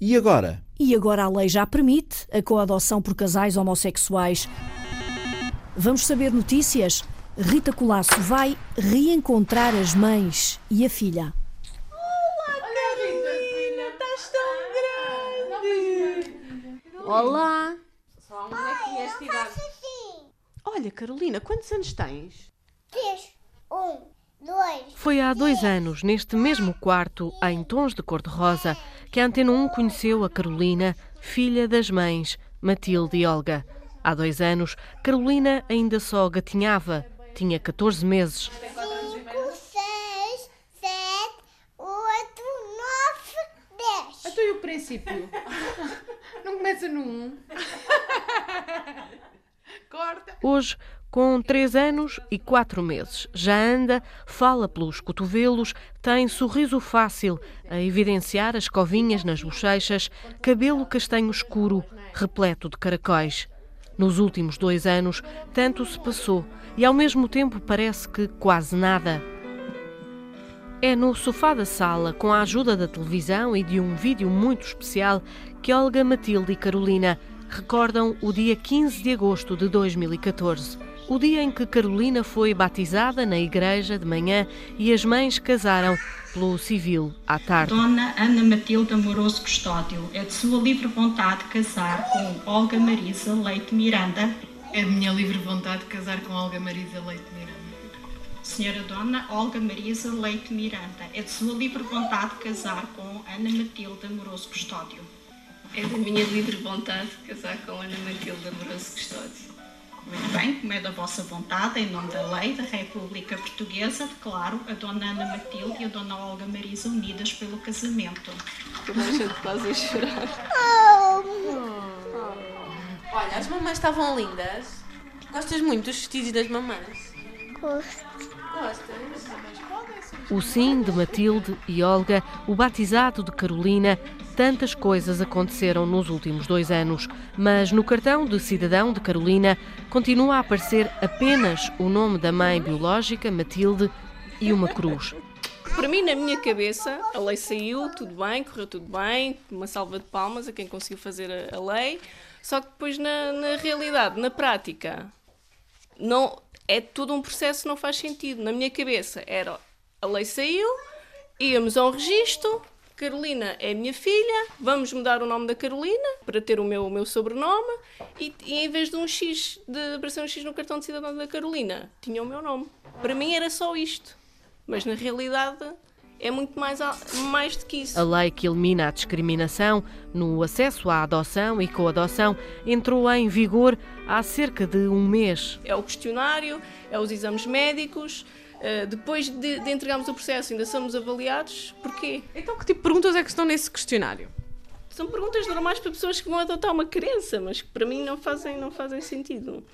E agora? E agora a lei já permite a coadoção por casais homossexuais. Vamos saber notícias? Rita Colasso vai reencontrar as mães e a filha. Olá, Carolina! Estás tão grande! Olá! Só um bonequinho esta idade. Olha, Carolina, quantos anos tens? Três. Um, dois. Foi há dois anos, neste mesmo quarto, em tons de cor-de-rosa, que a Antena 1 conheceu a Carolina, filha das mães Matilde e Olga. Há dois anos, Carolina ainda só gatinhava, tinha 14 meses. Cinco, seis, sete, oito, nove, dez. Até então o princípio. *laughs* Não começa no um. Corta. Hoje, com três anos e quatro meses, já anda, fala pelos cotovelos, tem sorriso fácil, a evidenciar as covinhas nas bochechas, cabelo castanho escuro, repleto de caracóis. Nos últimos dois anos, tanto se passou e ao mesmo tempo parece que quase nada. É no sofá da sala, com a ajuda da televisão e de um vídeo muito especial, que Olga, Matilde e Carolina recordam o dia 15 de agosto de 2014 o dia em que Carolina foi batizada na igreja de manhã e as mães casaram pelo civil à tarde. Dona Ana Matilde Amoroso Custódio, é de sua livre vontade casar com Olga Marisa Leite Miranda? É de minha livre vontade casar com Olga Marisa Leite Miranda. Senhora Dona Olga Marisa Leite Miranda, é de sua livre vontade casar com Ana Matilde Amoroso Custódio. É da minha livre vontade casar com Ana Matilde Amoroso Custódio. Muito bem, como é da vossa vontade, em nome da lei da República Portuguesa, declaro a Dona Ana Matilde e a Dona Olga Marisa unidas pelo casamento. Toda a gente quase a chorar. Olha, as mamães estavam lindas. Gostas muito dos vestidos das mamães? Gosto. Gostas? O sim de Matilde e Olga, o batizado de Carolina, tantas coisas aconteceram nos últimos dois anos, mas no cartão de cidadão de Carolina continua a aparecer apenas o nome da mãe biológica, Matilde, e uma cruz. Para mim, na minha cabeça, a lei saiu, tudo bem, correu tudo bem, uma salva de palmas a quem conseguiu fazer a, a lei, só que depois na, na realidade, na prática, não é todo um processo que não faz sentido. Na minha cabeça era a lei saiu, íamos ao registro, Carolina é minha filha, vamos mudar o nome da Carolina para ter o meu, o meu sobrenome e, e em vez de um X, de aparecer um X no cartão de cidadão da Carolina, tinha o meu nome. Para mim era só isto, mas na realidade é muito mais, mais do que isso. A lei que elimina a discriminação no acesso à adoção e coadoção entrou em vigor há cerca de um mês. É o questionário, é os exames médicos. Eh, depois de, de entregarmos o processo, ainda somos avaliados. Porquê? Então, que tipo de perguntas é que estão nesse questionário? São perguntas normais para pessoas que vão adotar uma criança, mas que para mim não fazem, não fazem sentido.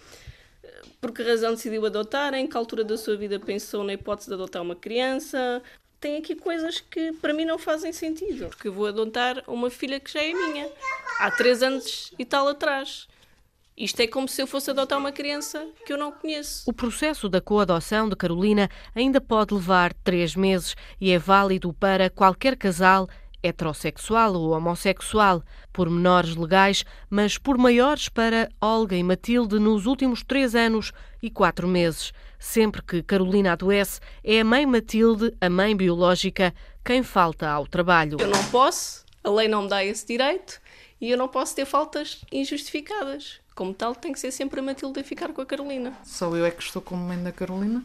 Eh, Por que razão decidiu adotar? Em que altura da sua vida pensou na hipótese de adotar uma criança? Tem aqui coisas que para mim não fazem sentido. Porque eu vou adotar uma filha que já é minha. Há três anos e tal atrás. Isto é como se eu fosse adotar uma criança que eu não conheço. O processo da coadoção de Carolina ainda pode levar três meses e é válido para qualquer casal heterossexual ou homossexual, por menores legais, mas por maiores para Olga e Matilde nos últimos três anos e quatro meses. Sempre que Carolina adoece, é a mãe Matilde, a mãe biológica, quem falta ao trabalho. Eu não posso, a lei não me dá esse direito e eu não posso ter faltas injustificadas. Como tal, tem que ser sempre a Matilde a ficar com a Carolina. Só eu é que estou como mãe da Carolina.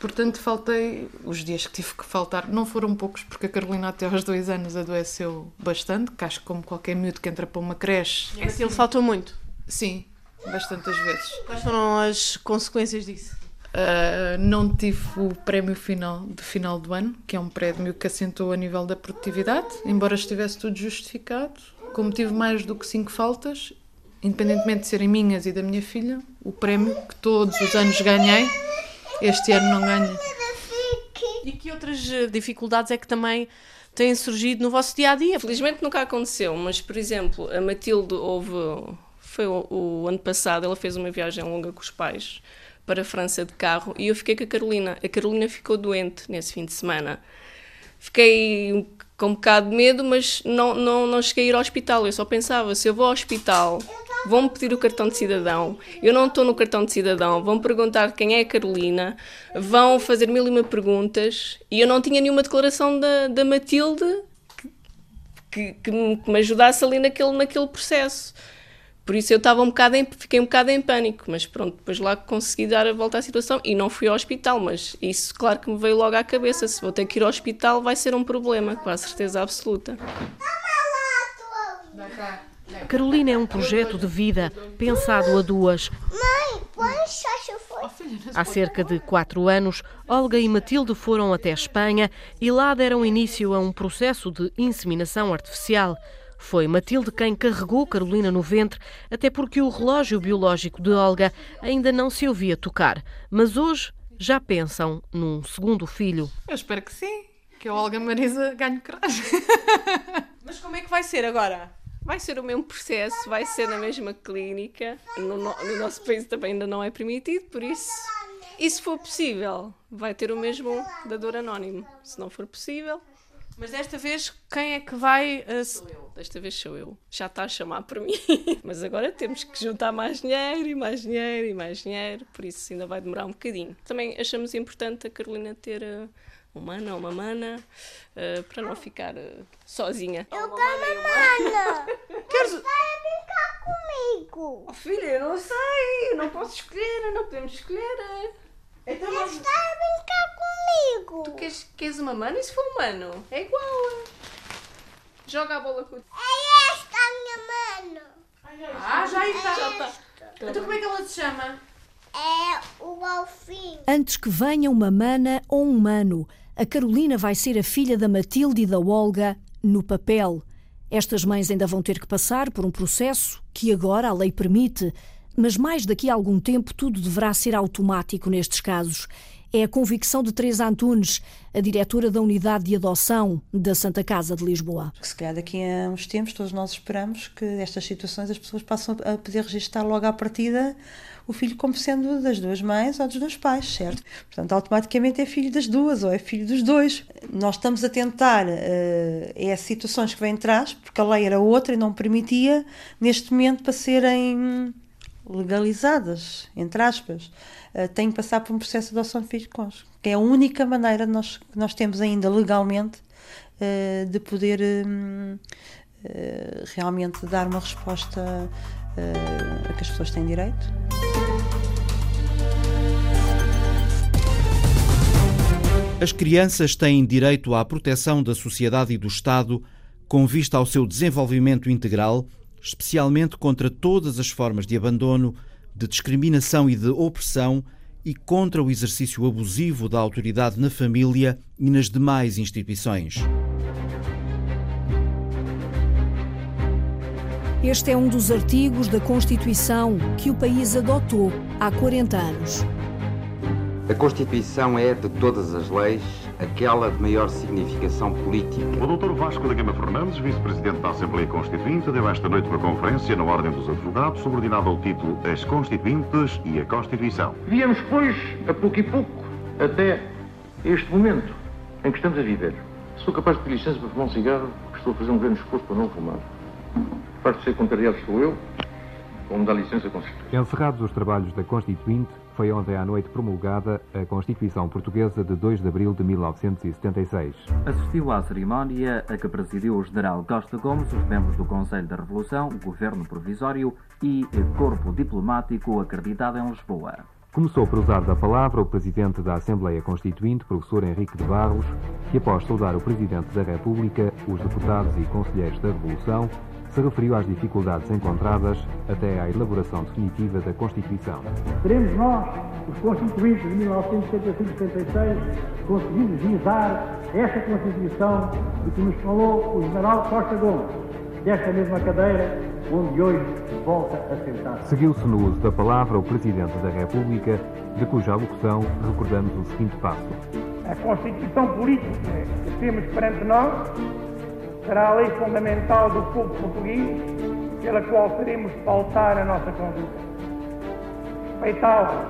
Portanto, faltei. Os dias que tive que faltar não foram poucos, porque a Carolina até aos dois anos adoeceu bastante, que acho que como qualquer miúdo que entra para uma creche. E a Matilde faltou muito? Sim, bastantes vezes. Quais foram as consequências disso? Uh, não tive o prémio final de final do ano, que é um prémio que assentou a nível da produtividade, embora estivesse tudo justificado. Como tive mais do que cinco faltas, independentemente de serem minhas e da minha filha, o prémio que todos os anos ganhei, este ano não ganhei. E que outras eh, dificuldades é que também têm surgido no vosso dia a dia? Felizmente nunca aconteceu, mas por exemplo, a Matilde houve. Foi o, o ano passado, ela fez uma viagem longa com os pais para a França de carro e eu fiquei com a Carolina. A Carolina ficou doente nesse fim de semana. Fiquei com um bocado de medo, mas não, não, não cheguei a ir ao hospital. Eu só pensava: se eu vou ao hospital, vão-me pedir o cartão de cidadão. Eu não estou no cartão de cidadão. Vão perguntar quem é a Carolina. Vão fazer mil e uma perguntas. E eu não tinha nenhuma declaração da, da Matilde que, que me, que me ajudasse ali naquele, naquele processo. Por isso eu estava um bocado em, fiquei um bocado em pânico, mas pronto, depois lá consegui dar a volta à situação e não fui ao hospital, mas isso claro que me veio logo à cabeça, se vou ter que ir ao hospital vai ser um problema, com a certeza absoluta. Carolina é um projeto de vida pensado a duas. Mãe, foi. Há cerca de quatro anos, Olga e Matilde foram até a Espanha e lá deram início a um processo de inseminação artificial. Foi Matilde quem carregou Carolina no ventre, até porque o relógio biológico de Olga ainda não se ouvia tocar. Mas hoje já pensam num segundo filho. Eu espero que sim, que a Olga Marisa ganhe coragem. *laughs* Mas como é que vai ser agora? Vai ser o mesmo processo, vai ser na mesma clínica. No, no- no nosso país também ainda não é permitido, por isso, e se for possível, vai ter o mesmo dador anónimo. Se não for possível, Mas desta vez, quem é que vai. eh, se- desta vez sou eu. Já está a chamar por mim. *laughs* Mas agora temos que juntar mais dinheiro e mais dinheiro e mais dinheiro, por isso ainda vai demorar um bocadinho. Também achamos importante a Carolina ter eh, um mana ou uma mana eh, para não ficar eh, sozinha. Eu também, mana. *laughs* Queres... Vai brincar comigo. Oh, filha, eu não sei, eu não posso escolher, não podemos escolher. Então, Ele está a brincar comigo. Tu queres, queres uma mana? E se for humano? É igual. Joga a bola com o. É esta a minha mano. Ah, já está. É Já está. esta. Então como é que ela se chama? É o golfinho. Antes que venha uma mana ou um mano, a Carolina vai ser a filha da Matilde e da Olga no papel. Estas mães ainda vão ter que passar por um processo que agora a lei permite, mas mais daqui a algum tempo tudo deverá ser automático nestes casos. É a convicção de Teresa Antunes, a diretora da Unidade de Adoção da Santa Casa de Lisboa. Se calhar daqui a uns tempos todos nós esperamos que estas situações as pessoas passam a poder registrar logo à partida o filho como sendo das duas mães ou dos dois pais, certo? Portanto, automaticamente é filho das duas ou é filho dos dois. Nós estamos a tentar, uh, é situações que vêm atrás, porque a lei era outra e não permitia, neste momento, para serem legalizadas, entre aspas, uh, têm que passar por um processo de adoção de filho de cônjuge, que é a única maneira de nós, que nós temos ainda legalmente uh, de poder uh, realmente dar uma resposta a que as pessoas têm direito. As crianças têm direito à proteção da sociedade e do Estado com vista ao seu desenvolvimento integral, especialmente contra todas as formas de abandono, de discriminação e de opressão e contra o exercício abusivo da autoridade na família e nas demais instituições. Este é um dos artigos da Constituição que o país adotou há 40 anos. A Constituição é, de todas as leis, aquela de maior significação política. O Dr. Vasco da Gama Fernandes, vice-presidente da Assembleia Constituinte, deu esta noite uma conferência na Ordem dos Advogados, subordinada ao título As Constituintes e a Constituição. Viemos, pois, a pouco e pouco, até este momento em que estamos a viver. Sou capaz de pedir licença para fumar um cigarro, porque estou a fazer um grande esforço para não fumar. Parte de ser contrariado sou eu, como dá licença com certeza. Encerrados os trabalhos da Constituinte, foi ontem à noite promulgada a Constituição Portuguesa de 2 de abril de 1976. Assistiu à cerimónia a que presidiu o general Costa Gomes, os membros do Conselho da Revolução, o Governo Provisório e Corpo Diplomático acreditado em Lisboa. Começou por usar da palavra o presidente da Assembleia Constituinte, professor Henrique de Barros, que após saudar o presidente da República, os deputados e conselheiros da Revolução, se referiu às dificuldades encontradas até à elaboração definitiva da Constituição. Teremos nós, os constituintes de 1975-76, conseguido vislizar esta Constituição de que nos falou o general Costa Gomes, desta mesma cadeira onde hoje volta a sentar. Seguiu-se no uso da palavra o Presidente da República, de cuja alocução recordamos o seguinte passo. A Constituição Política que temos perante nós será a lei fundamental do povo português, pela qual queremos pautar a nossa conduta. Respeitá-la,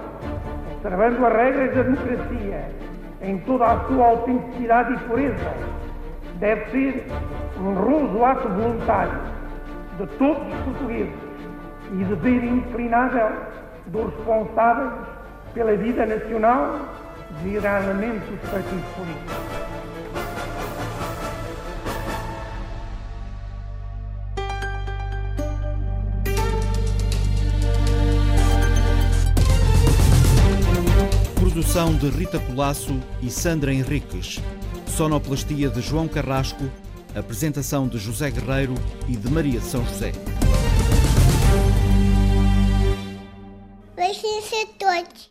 observando as regras da democracia em toda a sua autenticidade e pureza, deve ser um honroso ato voluntário de todos os portugueses e dever inclinável dos responsáveis pela vida nacional, designadamente os partidos políticos. Produção de Rita Colasso e Sandra Henriques. Sonoplastia de João Carrasco. Apresentação de José Guerreiro e de Maria de São José. Beijinhos a todos.